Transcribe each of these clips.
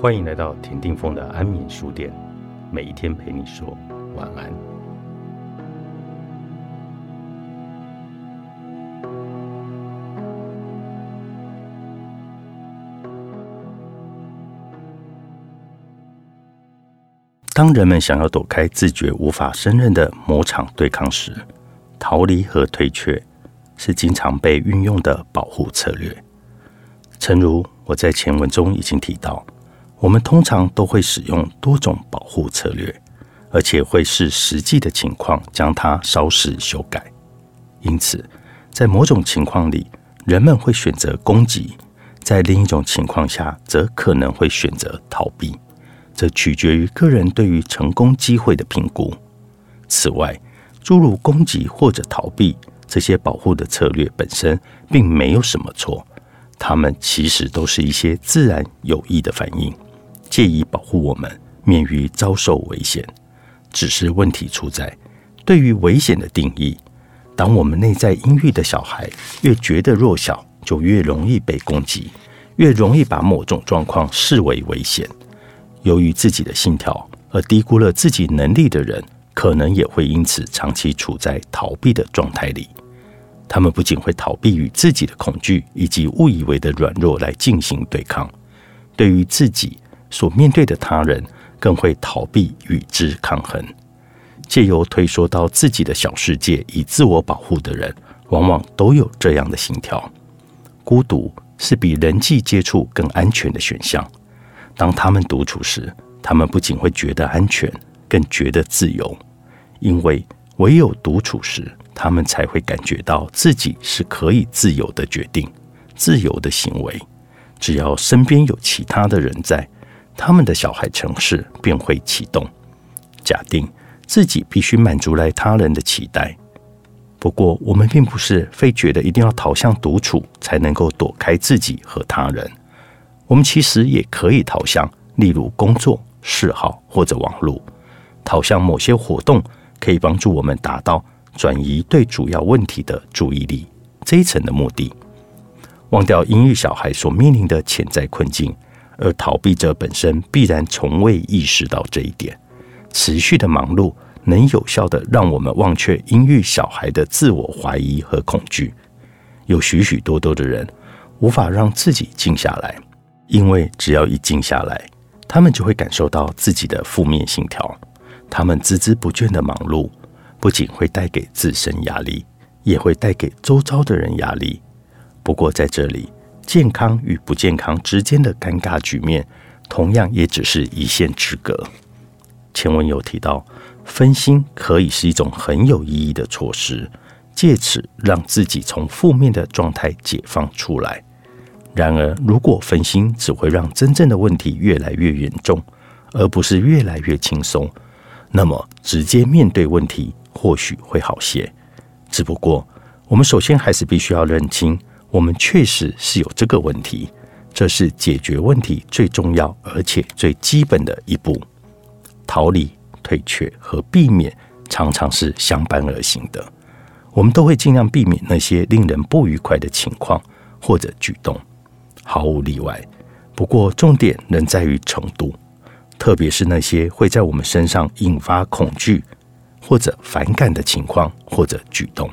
欢迎来到田定峰的安眠书店，每一天陪你说晚安。当人们想要躲开自觉无法胜任的某场对抗时，逃离和退却是经常被运用的保护策略。诚如我在前文中已经提到。我们通常都会使用多种保护策略，而且会视实际的情况将它稍事修改。因此，在某种情况里，人们会选择攻击；在另一种情况下，则可能会选择逃避。这取决于个人对于成功机会的评估。此外，诸如攻击或者逃避这些保护的策略本身并没有什么错，它们其实都是一些自然有益的反应。借以保护我们免于遭受危险，只是问题出在对于危险的定义。当我们内在阴郁的小孩越觉得弱小，就越容易被攻击，越容易把某种状况视为危险。由于自己的信条而低估了自己能力的人，可能也会因此长期处在逃避的状态里。他们不仅会逃避与自己的恐惧以及误以为的软弱来进行对抗，对于自己。所面对的他人更会逃避与之抗衡，借由推缩到自己的小世界以自我保护的人，往往都有这样的心跳：孤独是比人际接触更安全的选项。当他们独处时，他们不仅会觉得安全，更觉得自由，因为唯有独处时，他们才会感觉到自己是可以自由的决定、自由的行为。只要身边有其他的人在。他们的小孩城市便会启动，假定自己必须满足来他人的期待。不过，我们并不是非觉得一定要逃向独处才能够躲开自己和他人。我们其实也可以逃向，例如工作、嗜好或者网络，逃向某些活动，可以帮助我们达到转移对主要问题的注意力这一层的目的，忘掉阴郁小孩所面临的潜在困境。而逃避者本身必然从未意识到这一点。持续的忙碌能有效的让我们忘却阴郁小孩的自我怀疑和恐惧。有许许多多的人无法让自己静下来，因为只要一静下来，他们就会感受到自己的负面信条。他们孜孜不倦的忙碌，不仅会带给自身压力，也会带给周遭的人压力。不过在这里。健康与不健康之间的尴尬局面，同样也只是一线之隔。前文有提到，分心可以是一种很有意义的措施，借此让自己从负面的状态解放出来。然而，如果分心只会让真正的问题越来越严重，而不是越来越轻松，那么直接面对问题或许会好些。只不过，我们首先还是必须要认清。我们确实是有这个问题，这是解决问题最重要而且最基本的一步。逃离、退却和避免常常是相伴而行的。我们都会尽量避免那些令人不愉快的情况或者举动，毫无例外。不过，重点仍在于程度，特别是那些会在我们身上引发恐惧或者反感的情况或者举动，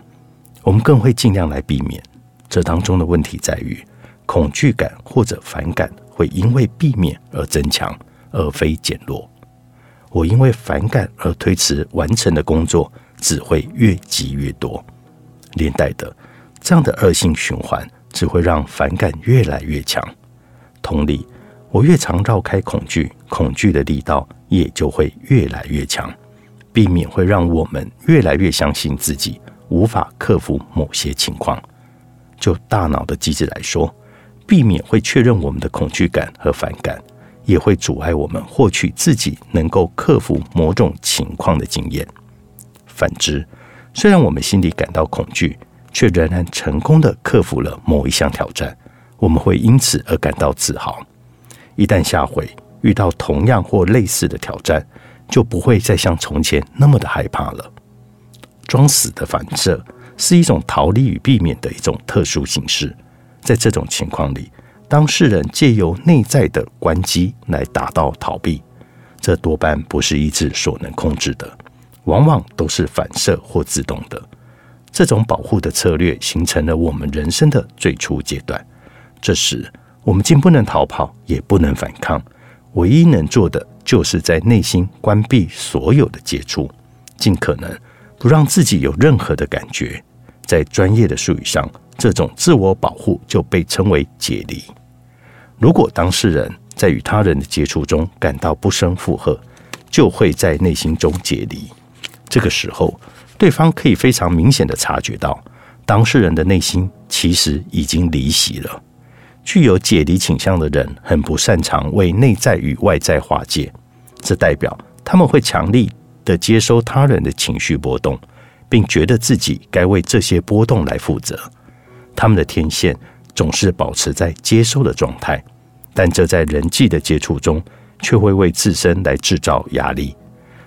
我们更会尽量来避免。这当中的问题在于，恐惧感或者反感会因为避免而增强，而非减弱。我因为反感而推迟完成的工作，只会越积越多，连带的这样的恶性循环只会让反感越来越强。同理，我越常绕开恐惧，恐惧的力道也就会越来越强。避免会让我们越来越相信自己无法克服某些情况。就大脑的机制来说，避免会确认我们的恐惧感和反感，也会阻碍我们获取自己能够克服某种情况的经验。反之，虽然我们心里感到恐惧，却仍然成功的克服了某一项挑战，我们会因此而感到自豪。一旦下回遇到同样或类似的挑战，就不会再像从前那么的害怕了。装死的反射。是一种逃离与避免的一种特殊形式。在这种情况里，当事人借由内在的关机来达到逃避，这多半不是意志所能控制的，往往都是反射或自动的。这种保护的策略形成了我们人生的最初阶段。这时，我们既不能逃跑，也不能反抗，唯一能做的就是在内心关闭所有的接触，尽可能不让自己有任何的感觉。在专业的术语上，这种自我保护就被称为解离。如果当事人在与他人的接触中感到不胜负荷，就会在内心中解离。这个时候，对方可以非常明显的察觉到，当事人的内心其实已经离席了。具有解离倾向的人很不擅长为内在与外在划界，这代表他们会强力的接收他人的情绪波动。并觉得自己该为这些波动来负责。他们的天线总是保持在接收的状态，但这在人际的接触中却会为自身来制造压力。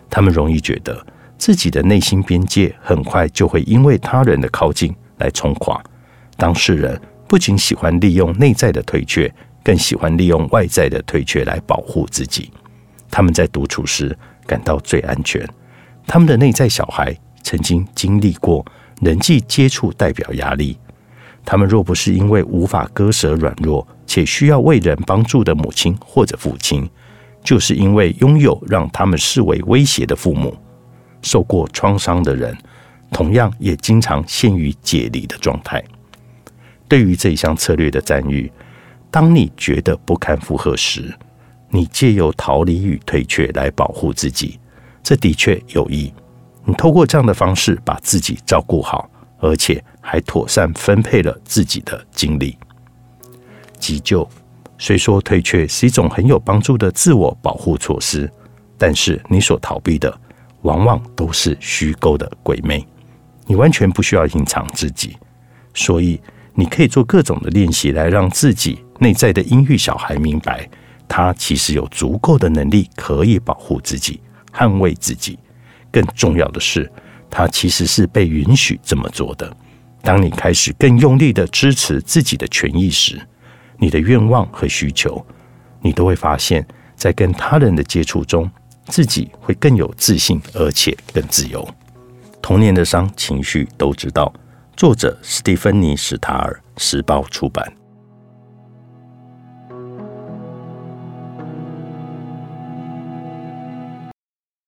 他们容易觉得自己的内心边界很快就会因为他人的靠近来冲垮。当事人不仅喜欢利用内在的退却，更喜欢利用外在的退却来保护自己。他们在独处时感到最安全。他们的内在小孩。曾经经历过人际接触代表压力，他们若不是因为无法割舍软弱，且需要为人帮助的母亲或者父亲，就是因为拥有让他们视为威胁的父母。受过创伤的人，同样也经常陷于解离的状态。对于这一项策略的赞誉，当你觉得不堪负荷时，你借由逃离与退却来保护自己，这的确有益。你透过这样的方式把自己照顾好，而且还妥善分配了自己的精力。急救虽说退却是一种很有帮助的自我保护措施，但是你所逃避的往往都是虚构的鬼魅。你完全不需要隐藏自己，所以你可以做各种的练习来让自己内在的阴郁小孩明白，他其实有足够的能力可以保护自己、捍卫自己。更重要的是，他其实是被允许这么做的。当你开始更用力的支持自己的权益时，你的愿望和需求，你都会发现，在跟他人的接触中，自己会更有自信，而且更自由。童年的伤，情绪都知道。作者：斯蒂芬妮·史塔尔，时报出版。